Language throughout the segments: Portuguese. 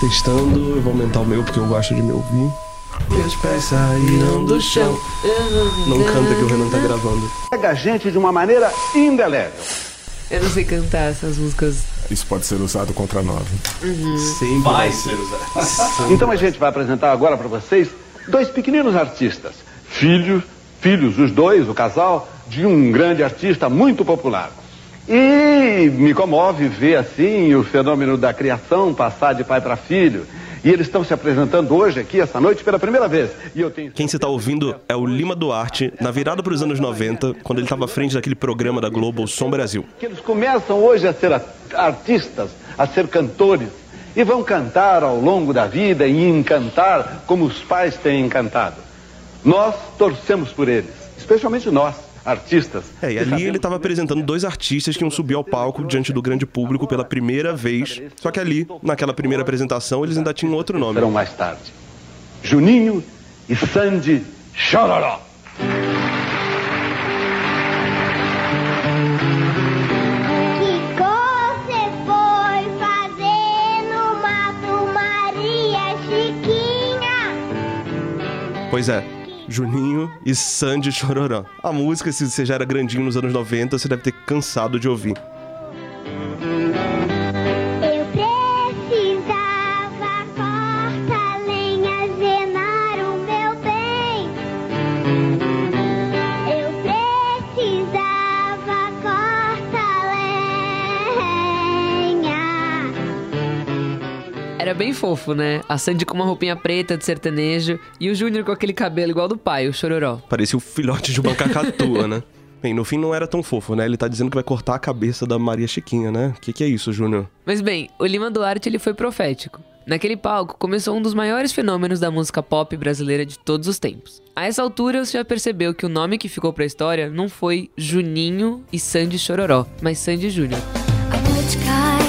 Testando, eu vou aumentar o meu porque eu gosto de me ouvir. Meus pés saíram do chão. Não canta que o Renan tá gravando. Pega a gente de uma maneira indelével. Eu não sei cantar essas músicas. Isso pode ser usado contra nós. Sempre vai ser usado. Então a gente vai apresentar agora para vocês dois pequeninos artistas. Filhos, filhos, os dois, o casal, de um grande artista muito popular. E me comove ver assim o fenômeno da criação passar de pai para filho. E eles estão se apresentando hoje aqui, essa noite, pela primeira vez. E eu tenho Quem você tá ouvindo é o Lima Duarte, na virada para os anos 90, quando ele estava à frente daquele programa da Globo Som Brasil. que eles começam hoje a ser artistas, a ser cantores. E vão cantar ao longo da vida e encantar como os pais têm encantado. Nós torcemos por eles, especialmente nós, artistas. É, e ali ele estava apresentando dois artistas que iam subir ao palco diante do grande público pela primeira vez. Só que ali, naquela primeira apresentação, eles ainda tinham outro nome. serão mais tarde. Juninho e Sandy Chororó. Que você foi fazer no mato, Maria Chiquinha? Pois é, Juninho e Sandy Chororó. A música, se você já era grandinho nos anos 90, você deve ter cansado de ouvir. Era bem fofo, né? A Sandy com uma roupinha preta de sertanejo e o Júnior com aquele cabelo igual do pai, o chororó. Parecia o filhote de uma cacatua, né? Bem, no fim não era tão fofo, né? Ele tá dizendo que vai cortar a cabeça da Maria Chiquinha, né? O que, que é isso, Júnior? Mas bem, o Lima Duarte ele foi profético. Naquele palco começou um dos maiores fenômenos da música pop brasileira de todos os tempos. A essa altura você já percebeu que o nome que ficou pra história não foi Juninho e Sandy Chororó, mas Sandy Júnior. A noite cai,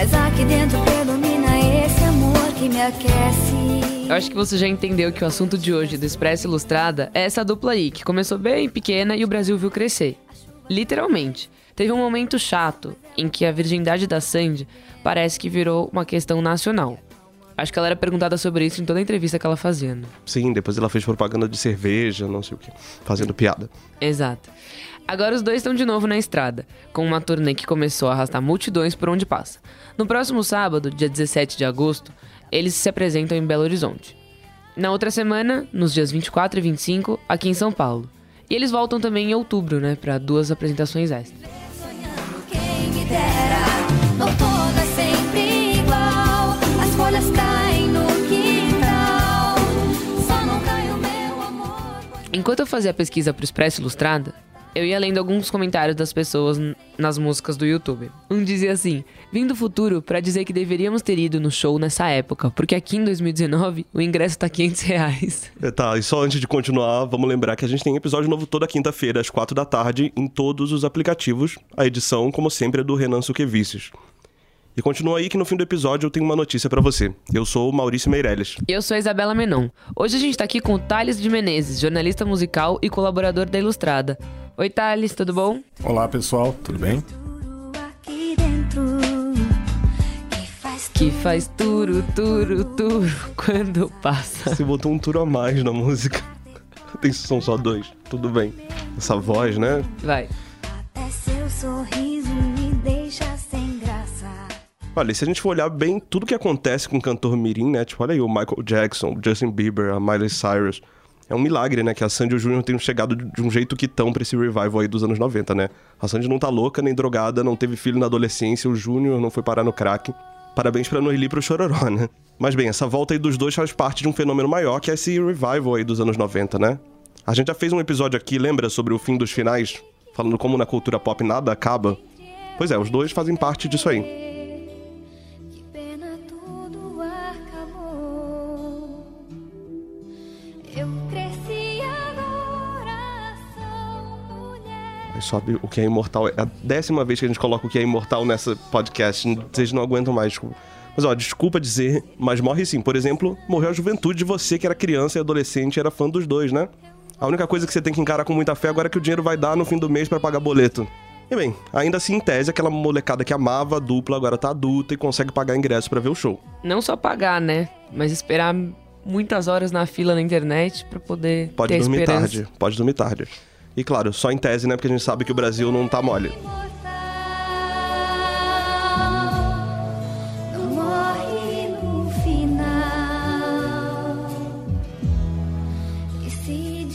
mas aqui dentro predomina esse amor que me aquece. Eu acho que você já entendeu que o assunto de hoje do Expresso Ilustrada é essa dupla aí, que começou bem pequena e o Brasil viu crescer. Literalmente. Teve um momento chato em que a virgindade da Sandy parece que virou uma questão nacional. Acho que ela era perguntada sobre isso em toda a entrevista que ela fazia. né? Sim, depois ela fez propaganda de cerveja, não sei o que, fazendo piada. Exato. Agora os dois estão de novo na estrada, com uma turnê que começou a arrastar multidões por onde passa. No próximo sábado, dia 17 de agosto, eles se apresentam em Belo Horizonte. Na outra semana, nos dias 24 e 25, aqui em São Paulo. E eles voltam também em outubro, né, para duas apresentações extras. Enquanto eu fazia a pesquisa pro Expresso Ilustrada, eu ia lendo alguns comentários das pessoas nas músicas do YouTube. Um dizia assim: Vim do futuro pra dizer que deveríamos ter ido no show nessa época, porque aqui em 2019 o ingresso tá 500 reais. É, Tá, e só antes de continuar, vamos lembrar que a gente tem episódio novo toda quinta-feira, às quatro da tarde, em todos os aplicativos. A edição, como sempre, é do Renan Suquevicius. E continua aí que no fim do episódio eu tenho uma notícia pra você. Eu sou o Maurício Meirelles. E eu sou a Isabela Menon. Hoje a gente tá aqui com o Thales de Menezes, jornalista musical e colaborador da Ilustrada. Oi, Thales, tudo bom? Olá, pessoal, tudo bem? Que faz turo, turo, turo quando passa. Você botou um turo a mais na música. Tem, são só dois. Tudo bem. Essa voz, né? Vai. até seu sorriso Olha, se a gente for olhar bem tudo que acontece com o cantor Mirim, né? Tipo, olha aí o Michael Jackson, o Justin Bieber, a Miley Cyrus. É um milagre, né? Que a Sandy e o Júnior tenham chegado de de um jeito que tão pra esse revival aí dos anos 90, né? A Sandy não tá louca nem drogada, não teve filho na adolescência, o Júnior não foi parar no crack. Parabéns pra Noeli e pro Chororó, né? Mas bem, essa volta aí dos dois faz parte de um fenômeno maior, que é esse revival aí dos anos 90, né? A gente já fez um episódio aqui, lembra, sobre o fim dos finais? Falando como na cultura pop nada acaba. Pois é, os dois fazem parte disso aí. Sobe o que é imortal. É a décima vez que a gente coloca o que é imortal nessa podcast. Vocês não aguentam mais. desculpa. Mas ó, desculpa dizer, mas morre sim. Por exemplo, morreu a juventude de você que era criança e adolescente e era fã dos dois, né? A única coisa que você tem que encarar com muita fé agora é que o dinheiro vai dar no fim do mês pra pagar boleto. E bem, ainda assim, em tese, aquela molecada que amava a dupla agora tá adulta e consegue pagar ingresso pra ver o show. Não só pagar, né? Mas esperar muitas horas na fila na internet pra poder Pode ter dormir esperança. tarde, pode dormir tarde. E claro, só em tese, né? Porque a gente sabe que o Brasil não tá mole. É assim.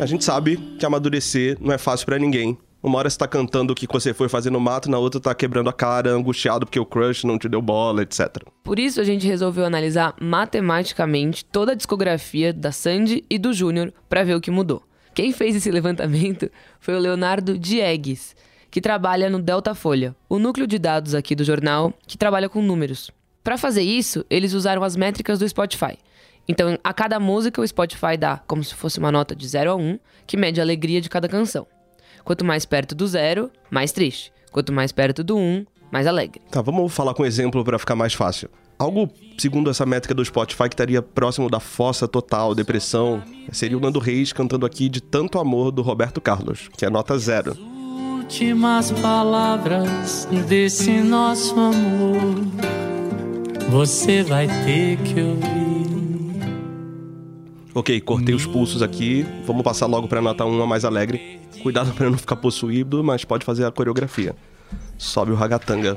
A gente sabe que amadurecer não é fácil pra ninguém. Uma hora você tá cantando o que você foi fazer no mato, na outra tá quebrando a cara, angustiado porque o crush não te deu bola, etc. Por isso a gente resolveu analisar matematicamente toda a discografia da Sandy e do Júnior pra ver o que mudou. Quem fez esse levantamento foi o Leonardo Diegues, que trabalha no Delta Folha, o núcleo de dados aqui do jornal que trabalha com números. Pra fazer isso, eles usaram as métricas do Spotify. Então, a cada música, o Spotify dá como se fosse uma nota de 0 a 1, que mede a alegria de cada canção. Quanto mais perto do zero, mais triste. Quanto mais perto do 1, mais alegre. Tá, vamos falar com um exemplo pra ficar mais fácil. Algo, segundo essa métrica do Spotify, que estaria próximo da fossa total, depressão, seria o Nando Reis cantando aqui de tanto amor do Roberto Carlos, que é nota zero. últimas palavras desse nosso amor você vai ter que ouvir. Ok, cortei os pulsos aqui, vamos passar logo pra nota 1 a mais alegre. Cuidado pra não ficar possuído, mas pode fazer a coreografia. Sobe o ragatanga.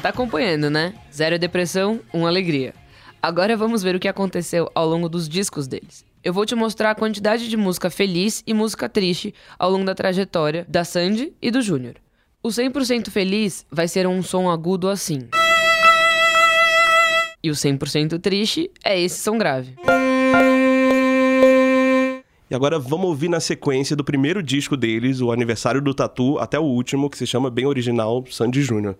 Tá acompanhando, né? Zero depressão, um alegria. Agora vamos ver o que aconteceu ao longo dos discos deles. Eu vou te mostrar a quantidade de música feliz e música triste ao longo da trajetória da Sandy e do Júnior. O 100% feliz vai ser um som agudo assim. E o 100% triste é esse som grave. E agora vamos ouvir na sequência do primeiro disco deles, o aniversário do Tatu, até o último, que se chama bem original, Sandy Júnior.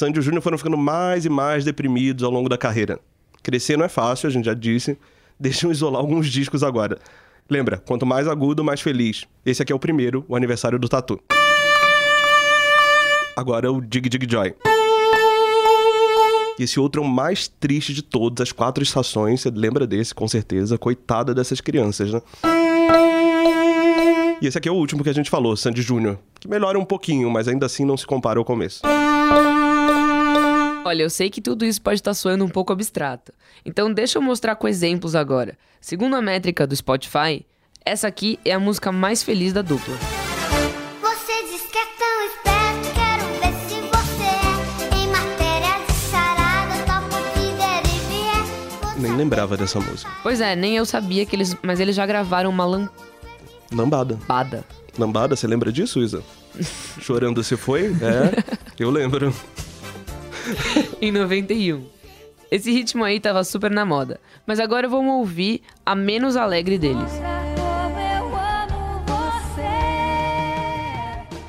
Sandy e o Júnior foram ficando mais e mais deprimidos ao longo da carreira. Crescer não é fácil, a gente já disse. Deixa eu isolar alguns discos agora. Lembra, quanto mais agudo, mais feliz. Esse aqui é o primeiro, o aniversário do Tatu. Agora o Dig Dig Joy. E esse outro é o mais triste de todos, as quatro estações. Você lembra desse, com certeza. Coitada dessas crianças, né? E esse aqui é o último que a gente falou, Sandy Júnior. Que melhora um pouquinho, mas ainda assim não se compara ao começo. Olha, eu sei que tudo isso pode estar soando um pouco abstrato. Então deixa eu mostrar com exemplos agora. Segundo a métrica do Spotify, essa aqui é a música mais feliz da dupla. Você diz que é tão esperto, quero ver se você é. Em matéria de charada, topo que der vier. Você Nem lembrava dessa música. Pois é, nem eu sabia que eles. Mas eles já gravaram uma Lambada. lampada. Lambada, você lembra disso, Isa? Chorando se foi? É, eu lembro. em 91. Esse ritmo aí tava super na moda. Mas agora vamos ouvir a menos alegre deles.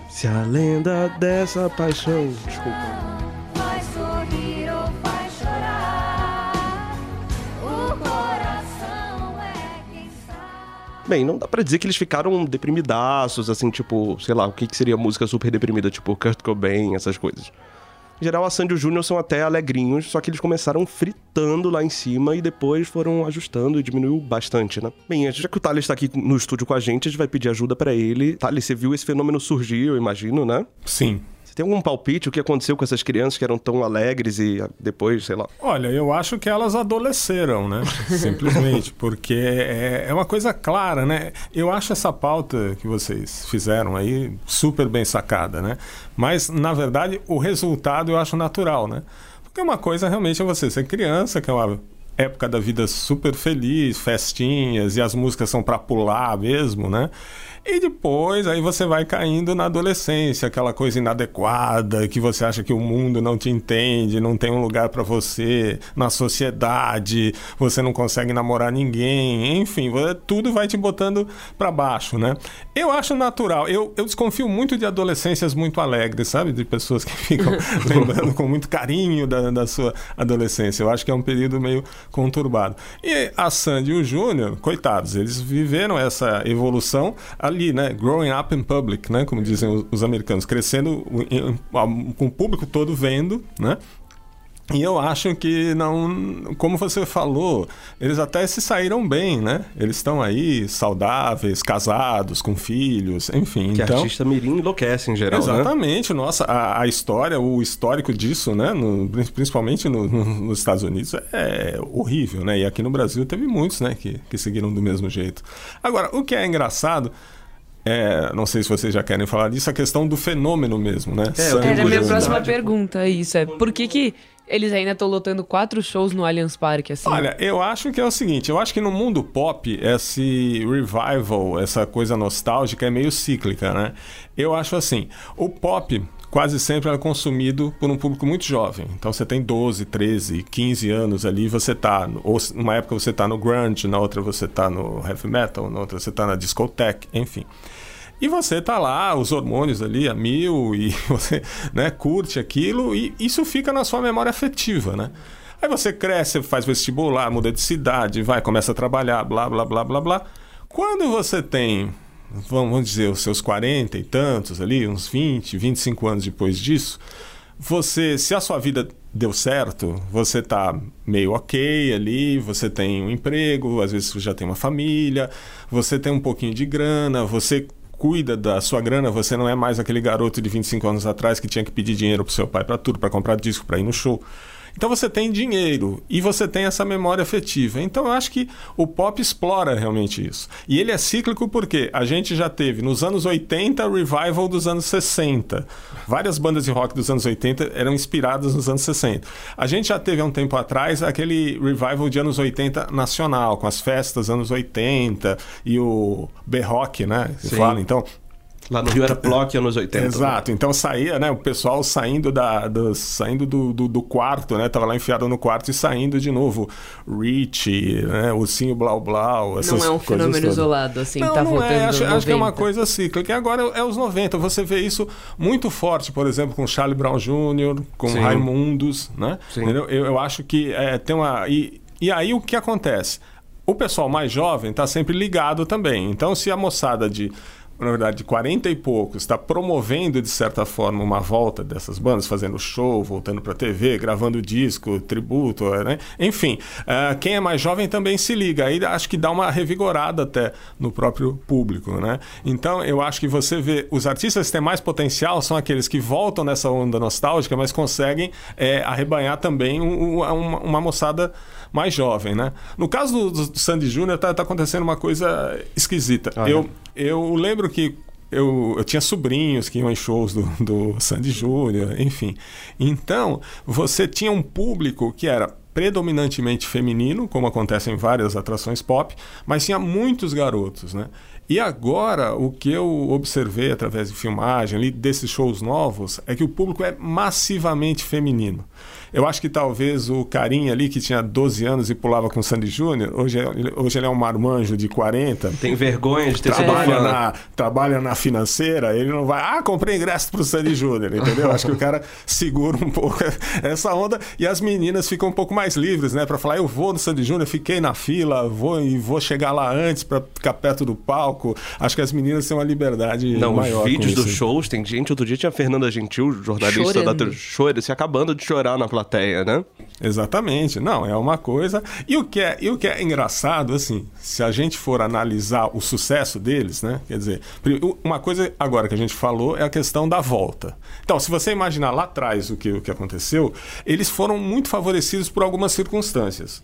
Se a lenda dessa paixão. Desculpa. É. Bem, não dá pra dizer que eles ficaram deprimidaços, assim, tipo, sei lá, o que, que seria música super deprimida, tipo Kurt Cobain, essas coisas. Em geral, a Sandy e o Júnior são até alegrinhos, só que eles começaram fritando lá em cima e depois foram ajustando e diminuiu bastante, né? Bem, já que o Thales tá aqui no estúdio com a gente, a gente vai pedir ajuda pra ele. Thales, você viu esse fenômeno surgir, eu imagino, né? Sim. Você tem algum palpite o que aconteceu com essas crianças que eram tão alegres e ah, depois, sei lá. Olha, eu acho que elas adolesceram, né? Simplesmente, porque é, é uma coisa clara, né? Eu acho essa pauta que vocês fizeram aí super bem sacada, né? Mas, na verdade, o resultado eu acho natural, né? Porque uma coisa realmente é você ser criança, que é uma época da vida super feliz, festinhas, e as músicas são pra pular mesmo, né? E depois aí você vai caindo na adolescência, aquela coisa inadequada, que você acha que o mundo não te entende, não tem um lugar para você na sociedade, você não consegue namorar ninguém, enfim, tudo vai te botando para baixo, né? Eu acho natural, eu, eu desconfio muito de adolescências muito alegres, sabe? De pessoas que ficam lembrando com muito carinho da, da sua adolescência. Eu acho que é um período meio conturbado. E a Sandy e o Júnior, coitados, eles viveram essa evolução ali, né? Growing up in public, né? Como dizem os, os americanos, crescendo com o público todo vendo, né? E eu acho que não, como você falou, eles até se saíram bem, né? Eles estão aí saudáveis, casados, com filhos, enfim. Que então, artista mirim enlouquece em geral, né? Exatamente, nossa, a, a história, o histórico disso, né, no- principalmente no- no- nos Estados Unidos, é horrível, né? E aqui no Brasil teve muitos, né, que, que seguiram do mesmo jeito. Agora, o que é engraçado, é, não sei se vocês já querem falar disso, a questão do fenômeno mesmo, né? É, tenho Era a minha próxima pergunta, é isso. É por que, que eles ainda estão lotando quatro shows no Allianz Parque, assim? Olha, eu acho que é o seguinte, eu acho que no mundo pop, esse revival, essa coisa nostálgica é meio cíclica, né? Eu acho assim, o pop quase sempre é consumido por um público muito jovem. Então você tem 12, 13, 15 anos ali, você tá, ou numa época você tá no grunge, na outra você tá no heavy metal, na outra você tá na discoteque, enfim. E você tá lá, os hormônios ali a mil, e você né, curte aquilo, e isso fica na sua memória afetiva, né? Aí você cresce, faz vestibular, muda de cidade, vai, começa a trabalhar, blá, blá, blá, blá, blá. Quando você tem, vamos dizer, os seus 40 e tantos ali, uns 20, 25 anos depois disso, você, se a sua vida deu certo, você tá meio ok ali, você tem um emprego, às vezes já tem uma família, você tem um pouquinho de grana, você cuida da sua grana, você não é mais aquele garoto de 25 anos atrás que tinha que pedir dinheiro pro seu pai para tudo, para comprar disco, para ir no show. Então você tem dinheiro e você tem essa memória afetiva. Então eu acho que o pop explora realmente isso. E ele é cíclico porque a gente já teve nos anos 80 o revival dos anos 60. Várias bandas de rock dos anos 80 eram inspiradas nos anos 60. A gente já teve há um tempo atrás aquele revival de anos 80 nacional, com as festas anos 80 e o B-Rock, né? Fala. Então, Lá no Rio era Plock anos 80. Exato, então saía, né? O pessoal saindo da, do, saindo do, do, do quarto, né? Tava lá enfiado no quarto e saindo de novo. Rich, né? Ursinho Blau Blau, essas Não é um coisas fenômeno todas. isolado, assim, não, tá não voltando é. Acho, acho que é uma 90. coisa cíclica. E agora é os 90. Você vê isso muito forte, por exemplo, com Charlie Brown Jr., com Sim. Raimundos, né? Sim. Entendeu? Eu, eu acho que é, tem uma... E, e aí o que acontece? O pessoal mais jovem está sempre ligado também. Então, se a moçada de na verdade, de 40 e poucos, está promovendo, de certa forma, uma volta dessas bandas, fazendo show, voltando para a TV, gravando disco, tributo, né? Enfim, ah, quem é mais jovem também se liga. Aí acho que dá uma revigorada até no próprio público, né? Então, eu acho que você vê, os artistas que têm mais potencial são aqueles que voltam nessa onda nostálgica, mas conseguem eh, arrebanhar também um- um- uma, uma moçada mais jovem, né? No caso do, do Sandy Júnior, tá, tá acontecendo uma coisa esquisita. Olha. Eu, eu lembro que eu, eu tinha sobrinhos que iam em shows do, do Sandy Júnior, enfim. Então, você tinha um público que era predominantemente feminino, como acontece em várias atrações pop, mas tinha muitos garotos, né? E agora, o que eu observei através de filmagem ali, desses shows novos, é que o público é massivamente feminino. Eu acho que talvez o carinha ali que tinha 12 anos e pulava com o Sandy Júnior, hoje, é- hoje ele é um marmanjo de 40, Tem vergonha de ter sido trabalha, fã. na, trabalha na financeira, ele não vai, ah, comprei ingresso pro Sandy Júnior, entendeu? Acho que o cara segura um pouco essa onda e as meninas ficam um pouco mais livres, né? Pra falar, eu vou no Sandy Júnior, fiquei na fila, vou e vou chegar lá antes pra ficar perto do palco. Acho que as meninas têm uma liberdade Não, maior. os vídeos dos shows, tem gente, outro dia tinha a Fernanda Gentil, jornalista Chorando. da chora, se acabando de chorar na plateia, né? Exatamente, não, é uma coisa. E o que é, e o que é engraçado, assim, se a gente for analisar o sucesso deles, né? Quer dizer, uma coisa agora que a gente falou é a questão da volta. Então, se você imaginar lá atrás o que, o que aconteceu, eles foram muito favorecidos por algumas circunstâncias.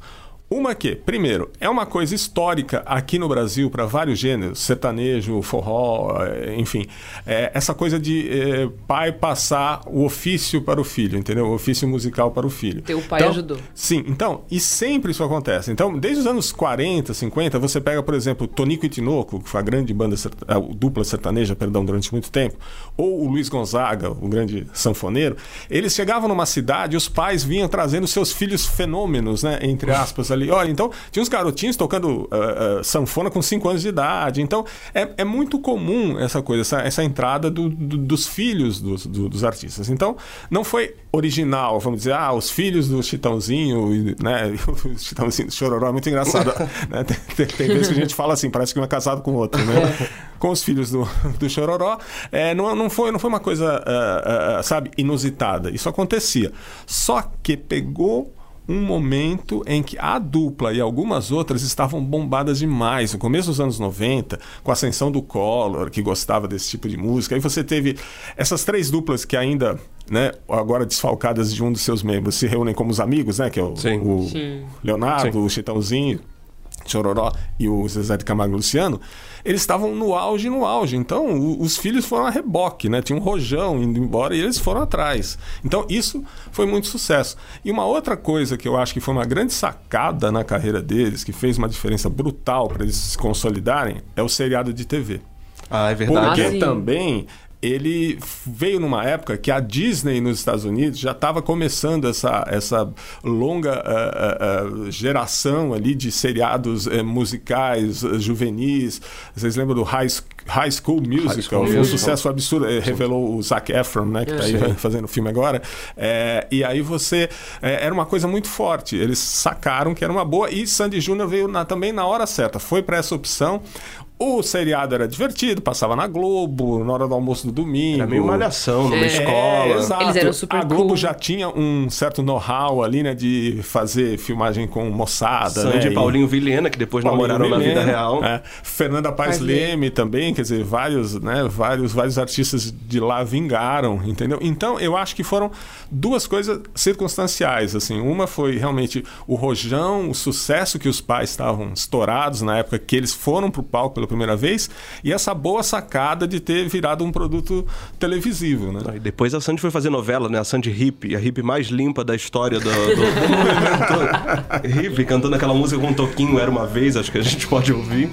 Uma que, primeiro, é uma coisa histórica aqui no Brasil para vários gêneros, sertanejo, forró, eh, enfim. É, essa coisa de eh, pai passar o ofício para o filho, entendeu? O ofício musical para o filho. Teu pai Então, ajudou. Sim, então, e sempre isso acontece. Então, desde os anos 40, 50, você pega, por exemplo, Tonico e Tinoco, que foi a grande banda, a dupla sertaneja, perdão, durante muito tempo, ou o Luiz Gonzaga, o grande sanfoneiro, eles chegavam numa cidade e os pais vinham trazendo seus filhos fenômenos, né, entre aspas ali. Olha, então, tinha uns garotinhos tocando ah, ah, sanfona com 5 anos de idade. Então, é, é muito comum essa coisa, essa, essa entrada do- do- dos filhos dos, do- dos artistas. Então, não foi original, vamos dizer, ah, os filhos do Chitãozinho, né, o Chitãozinho do Chororó é muito engraçado. né? tem, tem, vezes que a gente fala assim, parece que um é casado com o outro, né? Com os filhos do, do Chororó. É, não, não, foi, não foi uma coisa, ah, ah, sabe, inusitada. Isso acontecia. Só que pegou um momento em que a dupla e algumas outras estavam bombadas demais. No começo dos anos 90, com a ascensão do Collor, que gostava desse tipo de música. Aí você teve essas três duplas que ainda, né, agora desfalcadas de um dos seus membros, se reúnem como os amigos, né? Que é o, Sim. o Sim. Leonardo, Sim. o Chitãozinho. Chororó e o Zezé de Camargo e Luciano, eles estavam no auge, no auge. Então, o- os filhos foram a reboque, né? Tinha um rojão indo embora e eles foram atrás. Então, isso foi muito sucesso. E uma outra coisa que eu acho que foi uma grande sacada na carreira deles, que fez uma diferença brutal para eles se consolidarem, é o seriado de TV. Ah, é verdade. Ah, Porque sim. também ele veio numa época que a Disney nos Estados Unidos já estava começando essa, essa longa ah, ah, geração ali de seriados eh, musicais juvenis. Vocês lembram do High, Sch- High School Musical? School Foi um sucesso absurdo. revelou o Zac Efron, né, que está aí fazendo o filme agora. É, e aí você. é, era uma coisa muito forte. Eles sacaram que era uma boa. E Sandy Júnior veio na- também na hora certa. Foi para essa opção. O seriado era divertido, passava na Globo, na hora do almoço do domingo. Era meio malhação numa É, escola. exato. Eles eram super A Globo cool. já tinha um certo know-how ali, né, de fazer filmagem com moçada, Sandy né? e Paulinho Vilhena, que depois Paulinho namoraram na vida Vilhena, real. é. Fernanda Paes Paes Leme. Leme também, quer dizer, vários, né, vários, vários artistas de lá vingaram, entendeu? Então, eu acho que foram duas coisas circunstanciais, assim. Uma foi realmente o rojão, o sucesso que os pais estavam estourados na época que eles foram pro palco pela primeira vez, e essa boa sacada de ter virado um produto televisivo, né? E depois a Sandy foi fazer novela, né? A Sandy Hip, a hip mais limpa da história do, do, do movimento hip, cantando aquela música com um toquinho Era Uma Vez, acho que a gente pode ouvir.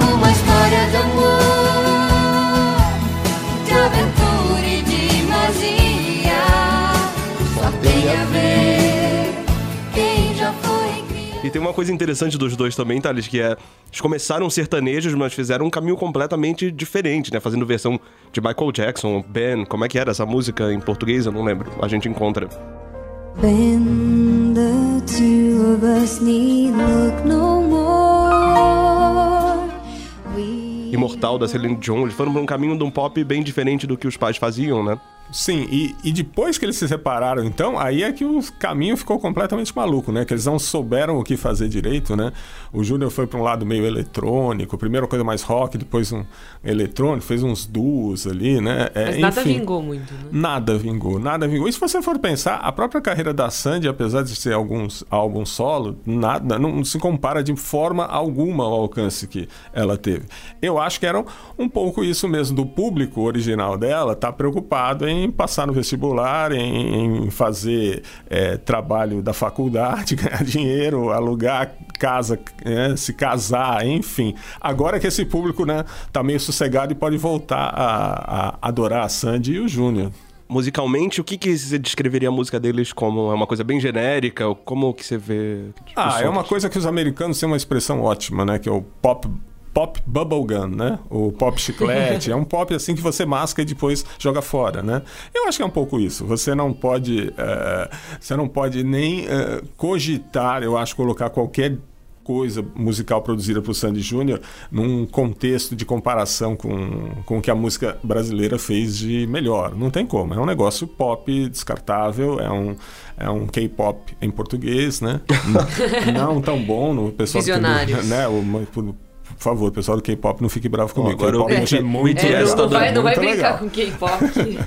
Uma história de amor, tem uma coisa interessante dos dois também, Thales, que é... Eles começaram sertanejos, mas fizeram um caminho completamente diferente, né? Fazendo versão de Michael Jackson, Ben... Como é que era essa música em português? Eu não lembro. A gente encontra. When the two of us need look no more. We Imortal, da Celine Dion. Eles foram pra um caminho de um pop bem diferente do que os pais faziam, né? Sim, e, e depois que eles se separaram, então, aí é que o caminho ficou completamente maluco, né? Que eles não souberam o que fazer direito, né? O Júnior foi para um lado meio eletrônico, primeiro coisa mais rock, depois um eletrônico, fez uns duos ali, né? É, Mas nada enfim. vingou muito, né? Nada vingou, nada vingou. E se você for pensar, a própria carreira da Sandy, apesar de ser alguns álbum solo, nada, não se compara de forma alguma ao alcance que ela teve. Eu acho que era um pouco isso mesmo, do público original dela tá preocupado em passar no vestibular, em, em fazer é, trabalho da faculdade, ganhar dinheiro, alugar casa, é, se casar, enfim. Agora que esse público né, tá meio sossegado e pode voltar a, a adorar a Sandy e o Júnior. Musicalmente, o que, que você descreveria a música deles como? É uma coisa bem genérica? Como que você vê? tipo, Ah, é uma coisa que os americanos têm uma expressão ótima, né? Que é o pop pop bubblegum, né? O pop chiclete. é um pop assim que você masca e depois joga fora, né? Eu acho que é um pouco isso. Você não pode, eh, você não pode nem eh, cogitar, eu acho, colocar qualquer coisa musical produzida por Sandy Júnior num contexto de comparação com, com o que a música brasileira fez de melhor. Não tem como. É um negócio pop descartável, é um, é um K-pop em português, né? não tão bom no pessoal Visionários. né? O, por favor, pessoal do K-pop, não fique bravo comigo. agora K-pop é, muito É, BTS não, vai, não vai brincar legal. com K-pop.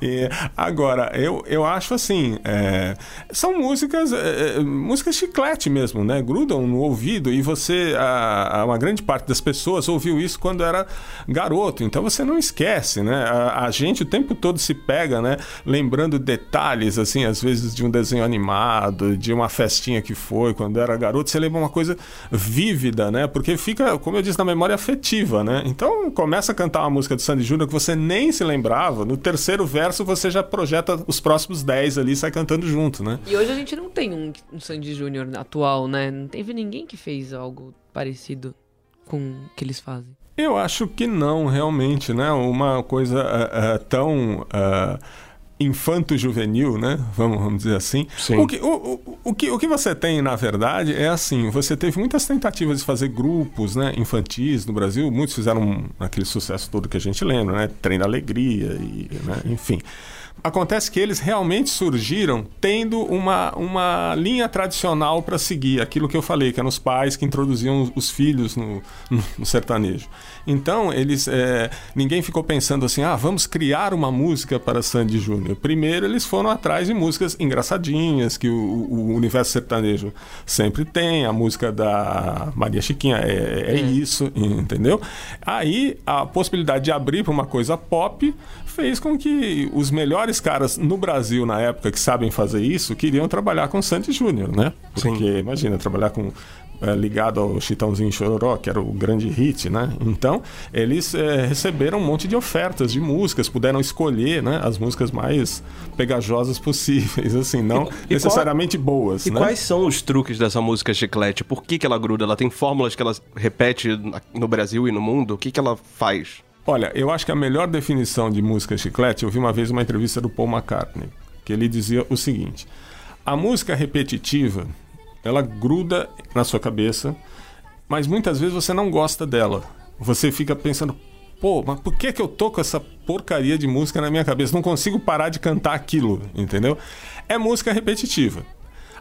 Agora, eu, eu acho assim, é, são músicas, é, é, músicas chiclete mesmo, né? Grudam no ouvido e você, a, a- uma grande parte das pessoas ouviu isso quando era garoto, então você não esquece, né? A, a gente o tempo todo se pega, né? Lembrando detalhes, assim, às vezes de um desenho animado, de uma festinha que foi quando era garoto, você lembra uma coisa vívida, né? Porque fica, como eu disse, na memória afetiva, né? Então começa a cantar uma música do Sandy Júnior que você nem se lembrava, no terceiro verso você já projeta os próximos 10 ali e sai cantando junto, né? E hoje a gente não tem um, um Sandy Júnior atual, né? Não teve ninguém que fez algo parecido com o que eles fazem. Eu acho que não, realmente, né? Uma coisa ah, ah, tão ah, infanto-juvenil, né? Vamos, vamos dizer assim. Sim. O que, o, o, o, que, o que você tem, na verdade, é assim: você teve muitas tentativas de fazer grupos né, infantis no Brasil, muitos fizeram aquele sucesso todo que a gente lembra, né? Trem da Alegria, e, né? enfim. Acontece que eles realmente surgiram tendo uma, uma linha tradicional para seguir, aquilo que eu falei, que eram os pais que introduziam os filhos no, no- sertanejo. Então, eles é, ninguém ficou pensando assim, ah, vamos criar uma música para Sandy Júnior. Primeiro, eles foram atrás de músicas engraçadinhas, que o, o universo sertanejo sempre tem, a música da Maria Chiquinha é, é isso, entendeu? Aí, a possibilidade de abrir para uma coisa pop fez com que os melhores caras no Brasil na época que sabem fazer isso queriam trabalhar com Sandy Júnior, né? Porque imagina trabalhar com eh, ligado ao Chitãozinho Chororó, que era o grande hit, né? Então, eles eh, receberam um monte de ofertas de músicas, puderam escolher, né, as músicas mais pegajosas possíveis, assim, não e necessariamente boas, E né? quais são os truques dessa música chiclete? Por que, que ela gruda? Ela tem fórmulas que ela repete no Brasil e no mundo? O que, que ela faz? Olha, eu acho que a melhor definição de música chiclete, eu vi uma vez uma entrevista do Paul McCartney, que ele dizia o seguinte: a música repetitiva, ela gruda na sua cabeça, mas muitas vezes você não gosta dela. Você fica pensando, pô, mas por que, que eu tô com essa porcaria de música na minha cabeça? Não consigo parar de cantar aquilo, entendeu? É música repetitiva.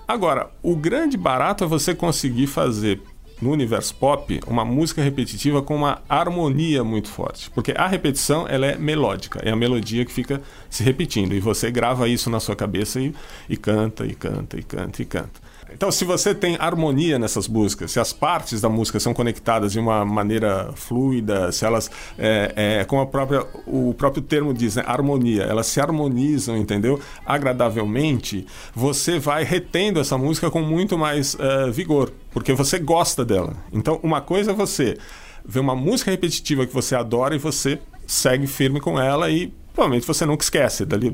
Agora, o grande barato é você conseguir fazer no universo pop uma música repetitiva com uma harmonia muito forte, porque a repetição ela é melódica, é a melodia que fica se repetindo e você grava isso na sua cabeça e, e canta e canta e canta e canta. Então, se você tem harmonia nessas músicas, se as partes da música são conectadas de uma maneira fluida, se elas, é, é, como a própria, o próprio termo diz, né, harmonia, elas se harmonizam, entendeu? Agradavelmente, você vai retendo essa música com muito mais eh, vigor, porque você gosta dela. Então, uma coisa é você ver uma música repetitiva que você adora e você segue firme com ela e provavelmente você nunca esquece. Dali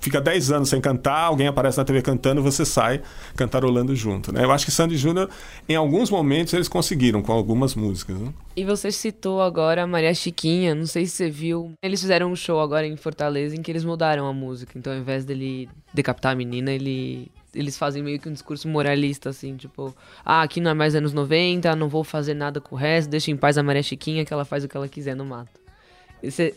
fica 10 anos sem cantar, alguém aparece na TV cantando, você sai cantarolando junto. Né? Eu acho que Sandy Júnior, em alguns momentos, eles conseguiram com algumas músicas. Né? E você citou agora a Maria Chiquinha, não sei se você viu. Eles fizeram um show agora em Fortaleza em que eles mudaram a música. Então, ao invés dele decapitar a menina, ele. Eles fazem meio que um discurso moralista, assim, tipo, ah, aqui não é mais anos 90, não vou fazer nada com o resto, deixa em paz a Maria Chiquinha que ela faz o que ela quiser no mato. Você.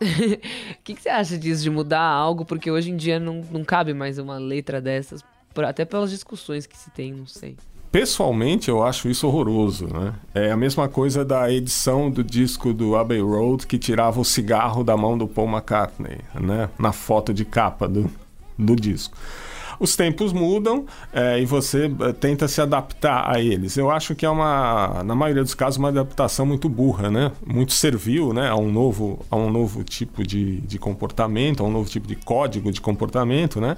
O que, que você acha disso, de mudar algo? Porque hoje em dia não, não cabe mais uma letra dessas, até pelas discussões que se tem, não sei. Pessoalmente, eu acho isso horroroso. Né? É a mesma coisa da edição do disco do Abbey Road que tirava o cigarro da mão do Paul McCartney, né? na foto de capa do, do disco. Os tempos mudam é, e você é, tenta se adaptar a eles. Eu acho que é uma, na maioria dos casos, uma adaptação muito burra, né? Muito servil, né? A um novo, a um novo tipo de, de comportamento, a um novo tipo de código de comportamento, né?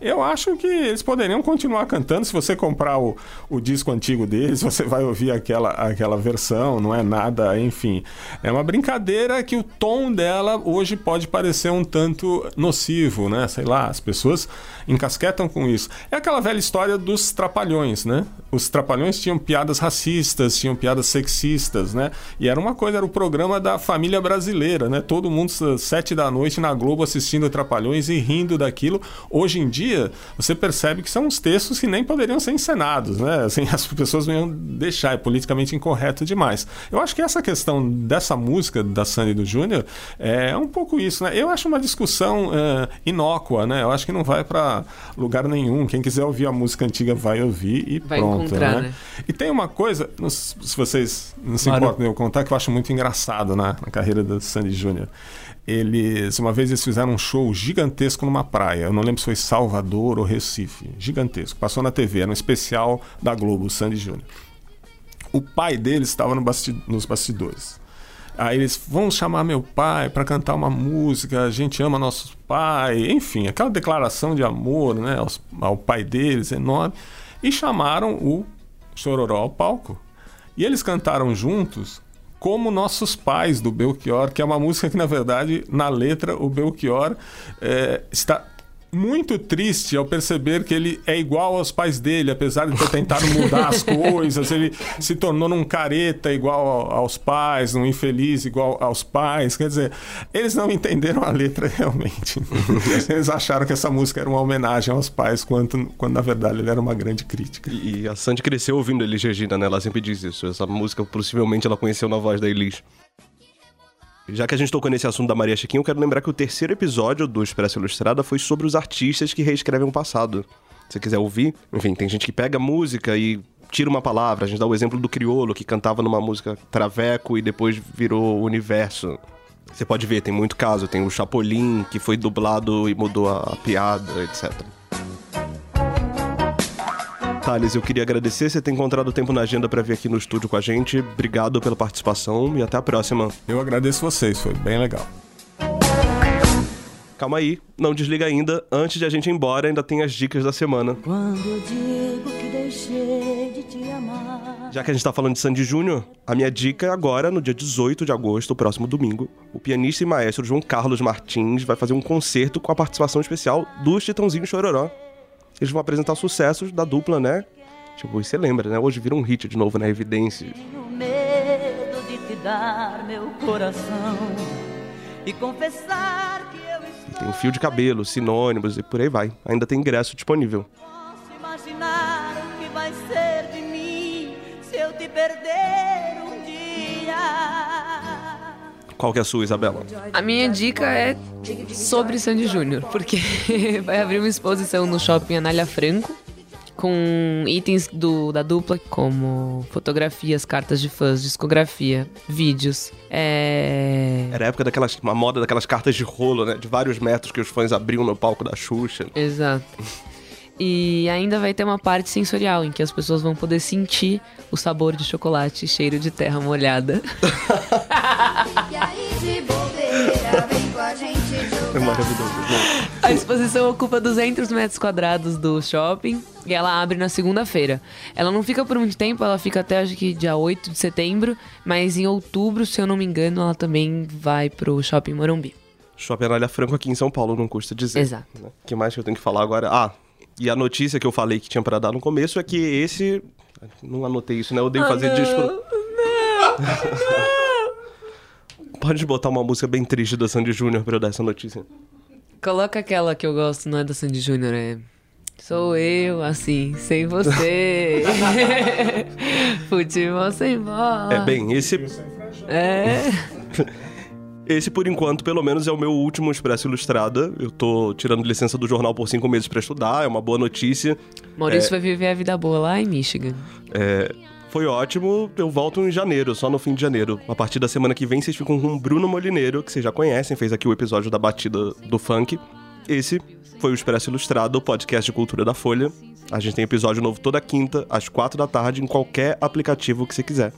Eu acho que eles poderiam continuar cantando. Se você comprar o, o disco antigo deles, você vai ouvir aquela, aquela versão, não é nada, enfim. É uma brincadeira que o tom dela hoje pode parecer um tanto nocivo, né? Sei lá, as pessoas encasquetam com isso. É aquela velha história dos trapalhões, né? Os trapalhões tinham piadas racistas, tinham piadas sexistas, né? E era uma coisa, era o programa da família brasileira, né? Todo mundo sete da noite na Globo assistindo Trapalhões e rindo daquilo. Hoje em dia, você percebe que são uns textos que nem poderiam ser encenados, né? Assim, as pessoas não iam deixar, é politicamente incorreto demais. Eu acho que essa questão dessa música da Sandy do Júnior é um pouco isso, né? Eu acho uma discussão eh, inócua, né? Eu acho que não vai para lugar lugar nenhum. Quem quiser ouvir a música antiga vai ouvir e Vai pronto. Encontrar, né? né? E tem uma coisa, não se vocês não se importam de eu contar, que eu acho muito engraçado na, na carreira do Sandy Júnior. Eles, uma vez eles fizeram um show gigantesco numa praia. Eu não lembro se foi Salvador ou Recife. Gigantesco. Passou na TV, era um especial da Globo, o Sandy Júnior. O pai deles estava no basti- nos bastidores. Aí eles vão chamar meu pai para cantar uma música, a gente ama nosso pai, enfim, aquela declaração de amor né, aos- ao pai deles, enorme. E chamaram o Chororó ao palco. E eles cantaram juntos como Nossos Pais, do Belchior, que é uma música que, na verdade, na letra, o Belchior eh, está muito triste ao perceber que ele é igual aos pais dele, apesar de ter tentado mudar as coisas, ele se tornou num careta igual ao- aos pais, num infeliz igual aos pais. Quer dizer, eles não entenderam a letra realmente. Eles acharam que essa música era uma homenagem aos pais, quando, quando na verdade ele era uma grande crítica. E e a Sandy cresceu ouvindo Elis Regina, né? Ela sempre diz isso. Essa música, possivelmente, ela conheceu na voz da Elis. Já que a gente tocou nesse assunto da Maria Chiquinha, eu quero lembrar que o terceiro episódio do Expresso Ilustrada foi sobre os artistas que reescrevem o passado. Se você quiser ouvir, enfim, tem gente que pega música e tira uma palavra. A gente dá o exemplo do Criolo, que cantava numa música Traveco e depois virou Universo. Você pode ver, tem muito caso. Tem o Chapolin, que foi dublado e mudou a, a piada, etc. Thales, eu queria agradecer você ter encontrado tempo na agenda pra vir aqui no estúdio com a gente. Obrigado pela participação e até a próxima. Eu agradeço vocês, foi bem legal. Calma aí, não desliga ainda. Antes de a gente ir embora, ainda tem as dicas da semana. Quando eu digo que deixei de te amar. Já que a gente tá falando de Sandy Júnior, a minha dica é agora, no dia 18 de agosto, o próximo domingo, o pianista e maestro João Carlos Martins vai fazer um concerto com a participação especial dos Titãozinho Chororó. Eles vão apresentar sucessos da dupla, né? Tipo, você lembra, né? Hoje vira um hit de novo na Evidências. Tenho medo de te dar meu coração e confessar que eu estou. Tem fio de cabelo, sinônimos e por aí vai. Ainda tem ingresso disponível. Posso imaginar o que vai ser de mim se eu te perder Qual que é a sua, Isabela? A minha dica é sobre Sandy Júnior, porque vai abrir uma exposição no shopping Anália Franco com itens do, da dupla, como fotografias, cartas de fãs, discografia, vídeos. É... Era a época daquelas. Uma moda daquelas cartas de rolo, né? De vários metros que os fãs abriam no palco da Xuxa. Exato. E ainda vai ter uma parte sensorial em que as pessoas vão poder sentir o sabor de chocolate e cheiro de terra molhada. E aí de bobeira, vem com a gente É maravilhoso. né? A exposição ocupa 200 metros quadrados do shopping e ela abre na segunda-feira. Ela não fica por muito tempo, ela fica até acho que dia 8 de setembro, mas em outubro, se eu não me engano, ela também vai pro shopping Morumbi. Shopping Anália Franco aqui em São Paulo, não custa dizer. Exato. O que mais que eu tenho que falar agora? Ah, e a notícia que eu falei que tinha pra dar no começo é que esse. Não anotei isso, né? Eu odeio fazer disco. Pode botar uma música bem triste da Sandy Júnior pra eu dar essa notícia. Coloca aquela que eu gosto, não é da Sandy Júnior, é. Sou eu, assim, sem você. Futebol sem bola. É, bem, esse. É. Esse, por enquanto, pelo menos, é o meu último Expresso Ilustrada. Eu tô tirando licença do jornal por cinco meses pra estudar, é uma boa notícia. Maurício vai viver a vida boa lá em Michigan. É, foi ótimo, eu volto em janeiro, só no fim de janeiro. A partir da semana que vem, vocês ficam com o Bruno Molineiro, que vocês já conhecem, fez aqui o episódio da batida do funk. Esse foi o Expresso Ilustrado, o podcast de cultura da Folha. A gente tem episódio novo toda quinta, às quatro da tarde, em qualquer aplicativo que você quiser.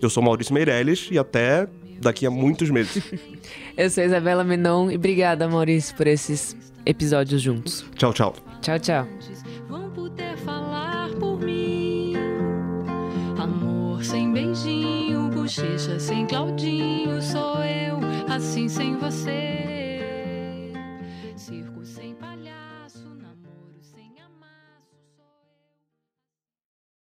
Eu sou Maurício Meirelles e até daqui a muitos meses. Eu sou Isabela Menon e obrigada, Maurício, por esses episódios juntos. tchau, tchau. Tchau, tchau. Beijinho, bochecha sem Claudinho, sou eu, assim sem você.